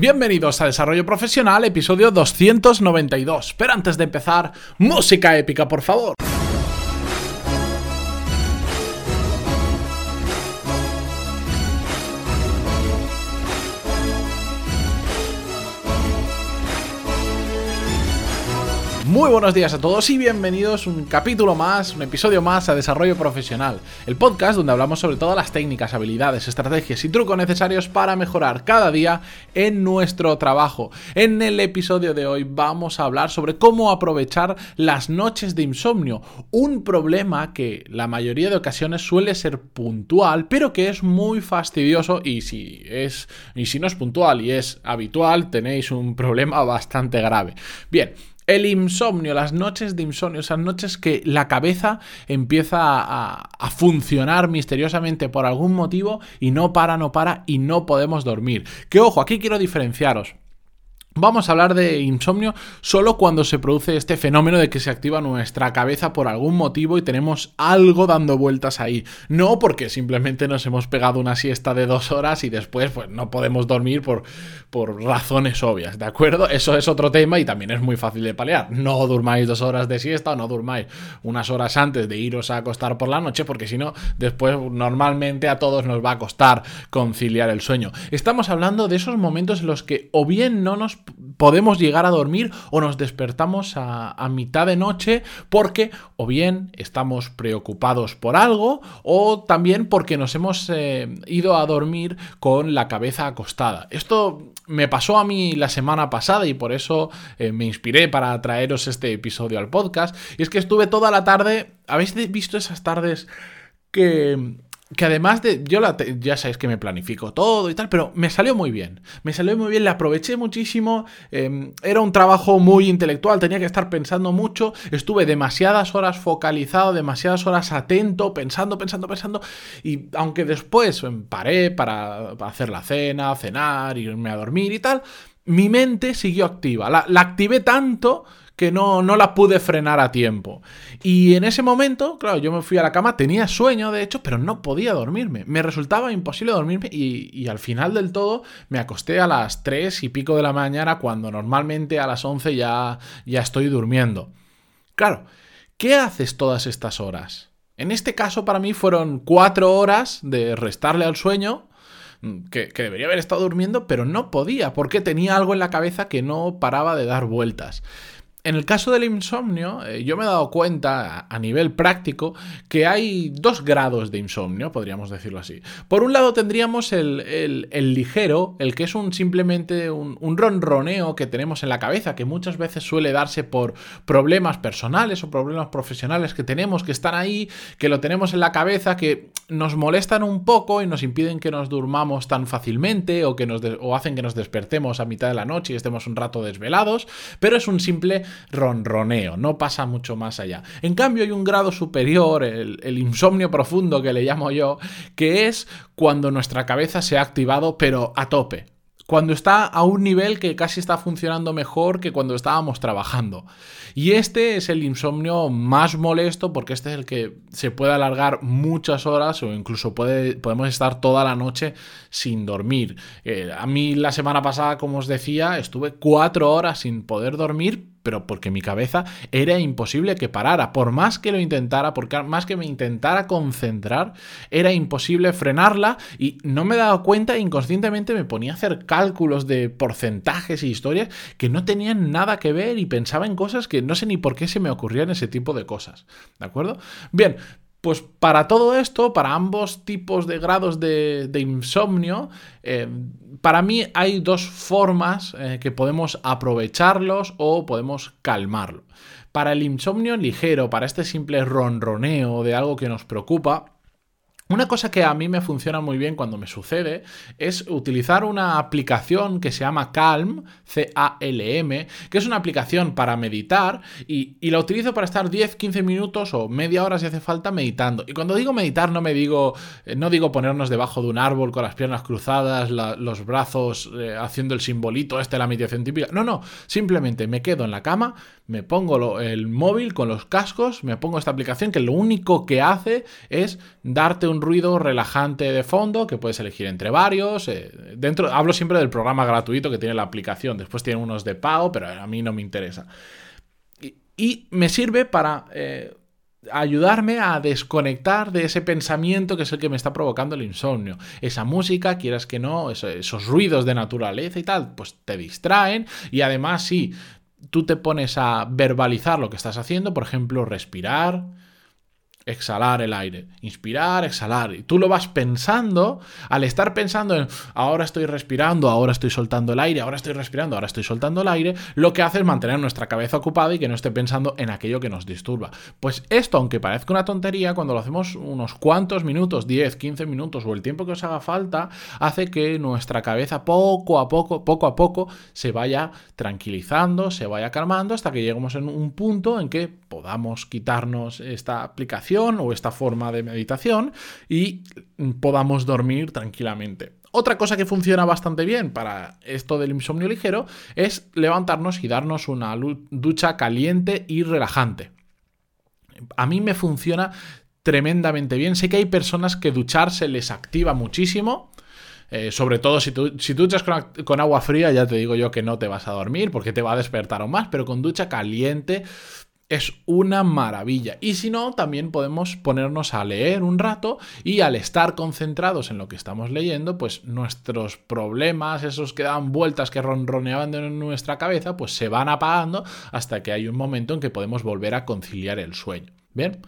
Bienvenidos a Desarrollo Profesional, episodio 292. Pero antes de empezar, música épica, por favor. Muy buenos días a todos y bienvenidos un capítulo más, un episodio más a Desarrollo Profesional, el podcast donde hablamos sobre todas las técnicas, habilidades, estrategias y trucos necesarios para mejorar cada día en nuestro trabajo. En el episodio de hoy vamos a hablar sobre cómo aprovechar las noches de insomnio, un problema que la mayoría de ocasiones suele ser puntual, pero que es muy fastidioso y si es y si no es puntual y es habitual, tenéis un problema bastante grave. Bien, el insomnio, las noches de insomnio, esas noches que la cabeza empieza a, a, funcionar misteriosamente por algún motivo y no para, no para y no podemos dormir. Que ojo, aquí quiero diferenciaros. Vamos a hablar de insomnio solo cuando se produce este fenómeno de que se activa nuestra cabeza por algún motivo y tenemos algo dando vueltas ahí. No porque simplemente nos hemos pegado una siesta de dos horas y después pues, no podemos dormir por, por razones obvias, ¿de acuerdo? Eso es otro tema y también es muy fácil de palear. No durmáis dos horas de siesta o no durmáis unas horas antes de iros a acostar por la noche porque si no, después normalmente a todos nos va a costar conciliar el sueño. Estamos hablando de esos momentos en los que o bien no nos podemos llegar a dormir o nos despertamos a, mitad de noche porque o bien estamos preocupados por algo o también porque nos hemos eh, ido a dormir con la cabeza acostada. Esto me pasó a mí la semana pasada y por eso eh, me inspiré para traeros este episodio al podcast. Y es que estuve toda la tarde, ¿habéis visto esas tardes que que además de, yo la, ya sabéis que me planifico todo y tal, pero me salió muy bien, me salió muy bien, le aproveché muchísimo, eh, era un trabajo muy intelectual, tenía que estar pensando mucho, estuve demasiadas horas focalizado, demasiadas horas atento, pensando, pensando, pensando, y aunque después paré para, hacer la cena, cenar, irme a dormir y tal, mi mente siguió activa, la, la activé tanto que no, no la pude frenar a tiempo. Y en ese momento, claro, yo me fui a la cama, tenía sueño de hecho, pero no podía dormirme. Me resultaba imposible dormirme y, y, al final del todo me acosté a las 3 y pico de la mañana cuando normalmente a las 11 ya, ya estoy durmiendo. Claro, ¿qué haces todas estas horas? En este caso para mí fueron 4 horas de restarle al sueño que, que, debería haber estado durmiendo, pero no podía, porque tenía algo en la cabeza que no paraba de dar vueltas. En el caso del insomnio, eh, yo me he dado cuenta a, nivel práctico que hay dos grados de insomnio, podríamos decirlo así. Por un lado tendríamos el, el, el ligero, el que es un simplemente un, un, ronroneo que tenemos en la cabeza, que muchas veces suele darse por problemas personales o problemas profesionales que tenemos, que están ahí, que lo tenemos en la cabeza, que nos molestan un poco y nos impiden que nos durmamos tan fácilmente o, que nos o hacen que nos despertemos a mitad de la noche y estemos un rato desvelados, pero es un simple ronroneo, no pasa mucho más allá. En cambio hay un grado superior, el, el insomnio profundo que le llamo yo, que es cuando nuestra cabeza se ha activado pero a tope, cuando está a un nivel que casi está funcionando mejor que cuando estábamos trabajando. Y este es el insomnio más molesto porque este es el que se puede alargar muchas horas o incluso podemos estar toda la noche sin dormir. Eh, a mí la semana pasada, como os decía, estuve cuatro horas sin poder dormir pero porque mi cabeza era imposible que parara. Por más que lo intentara, por más que me intentara concentrar, era imposible frenarla y no me dado cuenta e inconscientemente me ponía a hacer cálculos de porcentajes y historias que no tenían nada que ver y pensaba en cosas que no sé ni por qué se me ocurrían ese tipo de cosas. ¿De acuerdo? Bien, pues para todo esto, para ambos tipos de grados de, insomnio, eh, para mí hay dos formas eh, que podemos aprovecharlos o podemos calmarlo. Para el insomnio ligero, para este simple ronroneo de algo que nos preocupa, una cosa que a mí me funciona muy bien cuando me sucede es utilizar una aplicación que se llama Calm, C-A-L-M, que es una aplicación para meditar y, y, la utilizo para estar 10-15 minutos o media hora si hace falta meditando. Y cuando digo meditar no me digo, eh, no digo ponernos debajo de un árbol con las piernas cruzadas, la, los brazos eh, haciendo el simbolito este de la meditación típica. No, no, simplemente me quedo en la cama, me pongo lo, el móvil con los cascos, me pongo esta aplicación que lo único que hace es darte un ruido relajante de fondo que puedes elegir entre varios. Eh, dentro, hablo siempre del programa gratuito que tiene la aplicación. Después tiene unos de pago, pero a mí no me interesa. Y, me sirve para eh, ayudarme a desconectar de ese pensamiento que es el que me está provocando el insomnio. Esa música, quieras que no, esos, ruidos de naturaleza y tal, pues te distraen. Y además, si tú te pones a verbalizar lo que estás haciendo, por ejemplo, respirar, exhalar el aire, inspirar, exhalar. Y tú lo vas pensando, al estar pensando en ahora estoy respirando, ahora estoy soltando el aire, ahora estoy respirando, ahora estoy soltando el aire, lo que hace es mantener nuestra cabeza ocupada y que no esté pensando en aquello que nos disturba. Pues esto, aunque parezca una tontería, cuando lo hacemos unos cuantos minutos, 10, 15 minutos o el tiempo que os haga falta, hace que nuestra cabeza poco a poco, poco a poco, se vaya tranquilizando, se vaya calmando hasta que lleguemos en un punto en que podamos quitarnos esta aplicación o esta forma de meditación y podamos dormir tranquilamente. Otra cosa que funciona bastante bien para esto del insomnio ligero es levantarnos y darnos una ducha caliente y relajante. A mí me funciona tremendamente bien. Sé que hay personas que ducharse les activa muchísimo. Eh, sobre todo si, si duchas con, con, agua fría, ya te digo yo que no te vas a dormir porque te va a despertar aún más, pero con ducha caliente es una maravilla. Y si no, también podemos ponernos a leer un rato y al estar concentrados en lo que estamos leyendo, pues nuestros problemas, esos que dan vueltas, que ronroneaban en nuestra cabeza, pues se van apagando hasta que hay un momento en que podemos volver a conciliar el sueño. Bien.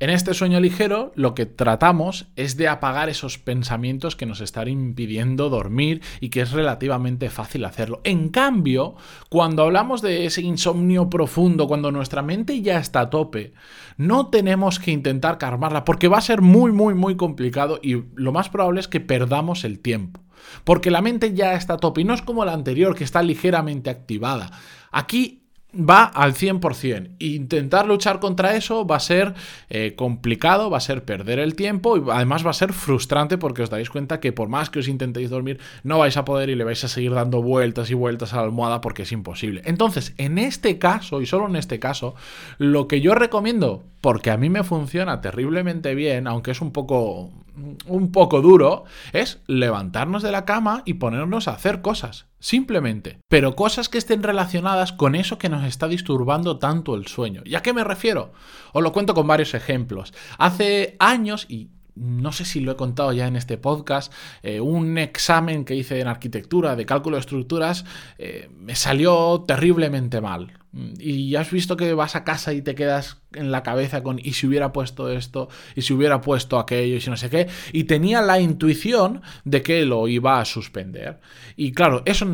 En este sueño ligero lo que tratamos es de apagar esos pensamientos que nos están impidiendo dormir y que es relativamente fácil hacerlo. En cambio, cuando hablamos de ese insomnio profundo, cuando nuestra mente ya está a tope, no tenemos que intentar calmarla porque va a ser muy, muy, muy complicado y lo más probable es que perdamos el tiempo. Porque la mente ya está a tope y no es como la anterior que está ligeramente activada. Aquí va al 100%. Intentar luchar contra eso va a ser eh, complicado, va a ser perder el tiempo y además va a ser frustrante porque os dais cuenta que por más que os intentéis dormir no vais a poder y le vais a seguir dando vueltas y vueltas a la almohada porque es imposible. Entonces, en este caso y solo en este caso, lo que yo recomiendo, porque a mí me funciona terriblemente bien, aunque es un poco un poco duro, es levantarnos de la cama y ponernos a hacer cosas, simplemente. Pero cosas que estén relacionadas con eso que nos está disturbando tanto el sueño. ¿Y a qué me refiero? Os lo cuento con varios ejemplos. Hace años, y no sé si lo he contado ya en este podcast, eh, un examen que hice en arquitectura de cálculo de estructuras eh, me salió terriblemente mal. Y has visto que vas a casa y te quedas en la cabeza con y si hubiera puesto esto, y si hubiera puesto aquello, y si no sé qué. Y tenía la intuición de que lo iba a suspender. Y claro, eso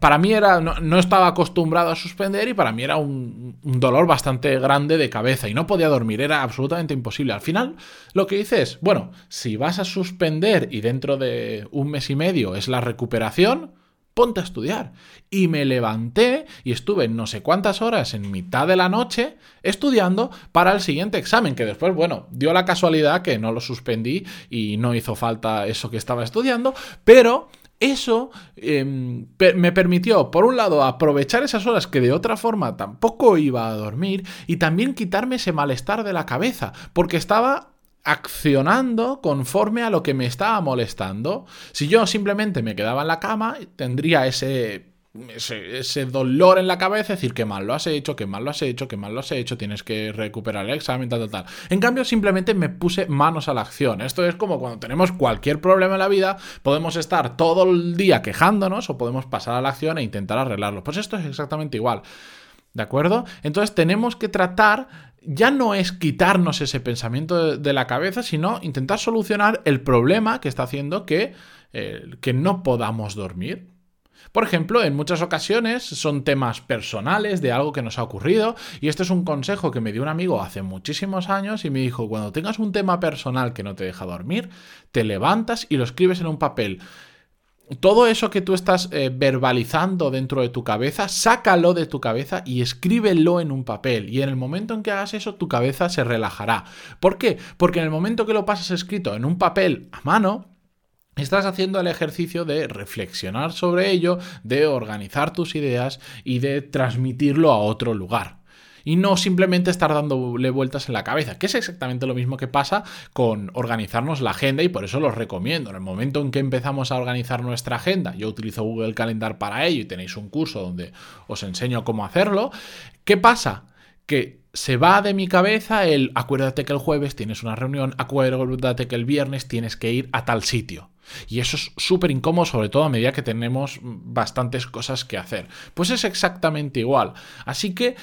para mí era, no, estaba acostumbrado a suspender y para mí era un, dolor bastante grande de cabeza y no podía dormir, era absolutamente imposible. Al final lo que hice es, bueno, si vas a suspender y dentro de un mes y medio es la recuperación, ponte a estudiar. Y me levanté y estuve no sé cuántas horas en mitad de la noche estudiando para el siguiente examen, que después, bueno, dio la casualidad que no lo suspendí y no hizo falta eso que estaba estudiando, pero eso em, me permitió, por un lado, aprovechar esas horas que de otra forma tampoco iba a dormir y también quitarme ese malestar de la cabeza, porque estaba accionando conforme a lo que me estaba molestando. Si yo simplemente me quedaba en la cama, tendría ese ese, dolor en la cabeza, decir que mal lo has hecho, que mal lo has hecho, que mal lo has hecho, tienes que recuperar el examen, tal, tal, tal. En cambio, simplemente me puse manos a la acción. Esto es como cuando tenemos cualquier problema en la vida, podemos estar todo el día quejándonos o podemos pasar a la acción e intentar arreglarlo. Pues esto es exactamente igual. ¿De acuerdo? Entonces tenemos que tratar, ya no es quitarnos ese pensamiento de, la cabeza, sino intentar solucionar el problema que está haciendo que, eh, que no podamos dormir. Por ejemplo, en muchas ocasiones son temas personales de algo que nos ha ocurrido y este es un consejo que me dio un amigo hace muchísimos años y me dijo, cuando tengas un tema personal que no te deja dormir, te levantas y lo escribes en un papel todo eso que tú estás eh, verbalizando dentro de tu cabeza, sácalo de tu cabeza y escríbelo en un papel. Y en el momento en que hagas eso, tu cabeza se relajará. ¿Por qué? Porque en el momento que lo pasas escrito en un papel a mano, Estás haciendo el ejercicio de reflexionar sobre ello, de organizar tus ideas y de transmitirlo a otro lugar. Y no simplemente estar dándole vueltas en la cabeza, que es exactamente lo mismo que pasa con organizarnos la agenda y por eso los recomiendo. En el momento en que empezamos a organizar nuestra agenda, yo utilizo Google Calendar para ello y tenéis un curso donde os enseño cómo hacerlo, ¿qué pasa? Que se va de mi cabeza el acuérdate que el jueves tienes una reunión, acuérdate que el viernes tienes que ir a tal sitio. Y eso es súper incómodo, sobre todo a medida que tenemos bastantes cosas que hacer. Pues es exactamente igual. Así que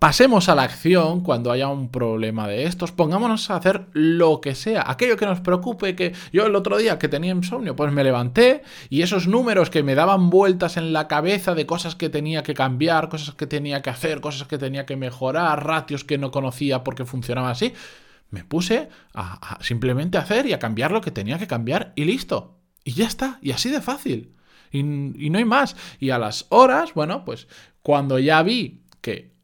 pasemos a la acción cuando haya un problema de estos, pongámonos a hacer lo que sea, aquello que nos preocupe, que yo el otro día que tenía insomnio, pues me levanté y esos números que me daban vueltas en la cabeza de cosas que tenía que cambiar, cosas que tenía que hacer, cosas que tenía que mejorar, ratios que no conocía porque funcionaba así, me puse a, simplemente hacer y a cambiar lo que tenía que cambiar y listo. Y ya está, y así de fácil. Y no hay más. Y a las horas, bueno, pues cuando ya vi que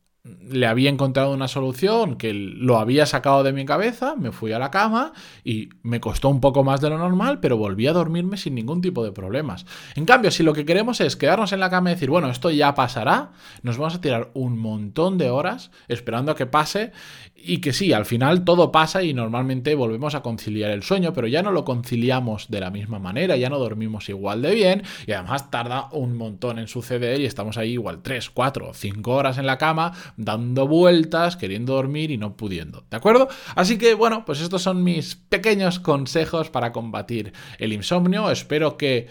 le había encontrado una solución que lo había sacado de mi cabeza, me fui a la cama y me costó un poco más de lo normal, pero volví a dormirme sin ningún tipo de problemas. En cambio, si lo que queremos es quedarnos en la cama y decir, bueno, esto ya pasará, nos vamos a tirar un montón de horas esperando a que pase y que sí, al final todo pasa y normalmente volvemos a conciliar el sueño, pero ya no lo conciliamos de la misma manera, ya no dormimos igual de bien y además tarda un montón en suceder y estamos ahí igual 3, 4, 5 horas en la cama dando vueltas, queriendo dormir y no pudiendo, ¿de acuerdo? Así que bueno, pues estos son mis pequeños consejos para combatir el insomnio, espero que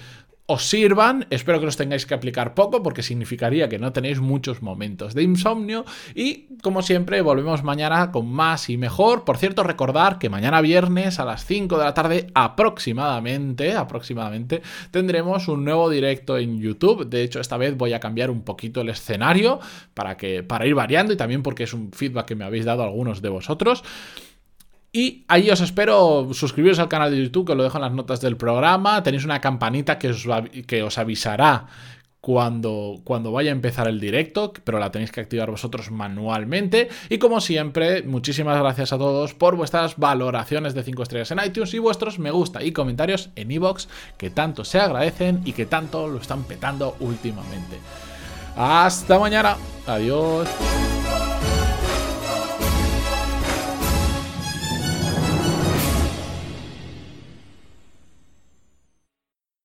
os sirvan. Espero que los tengáis que aplicar poco porque significaría que no tenéis muchos momentos de insomnio. Y como siempre, volvemos mañana con más y mejor. Por cierto, recordar que mañana viernes a las 5 de la tarde aproximadamente, aproximadamente, tendremos un nuevo directo en YouTube. De hecho, esta vez voy a cambiar un poquito el escenario para, que, para ir variando y también porque es un feedback que me habéis dado algunos de vosotros. Y ahí os espero suscribiros al canal de YouTube, que os lo dejo en las notas del programa. Tenéis una campanita que os, que os avisará cuando, cuando vaya a empezar el directo, pero la tenéis que activar vosotros manualmente. Y como siempre, muchísimas gracias a todos por vuestras valoraciones de 5 estrellas en iTunes y vuestros me gusta y comentarios en iVoox, que tanto se agradecen y que tanto lo están petando últimamente. Hasta mañana. Adiós.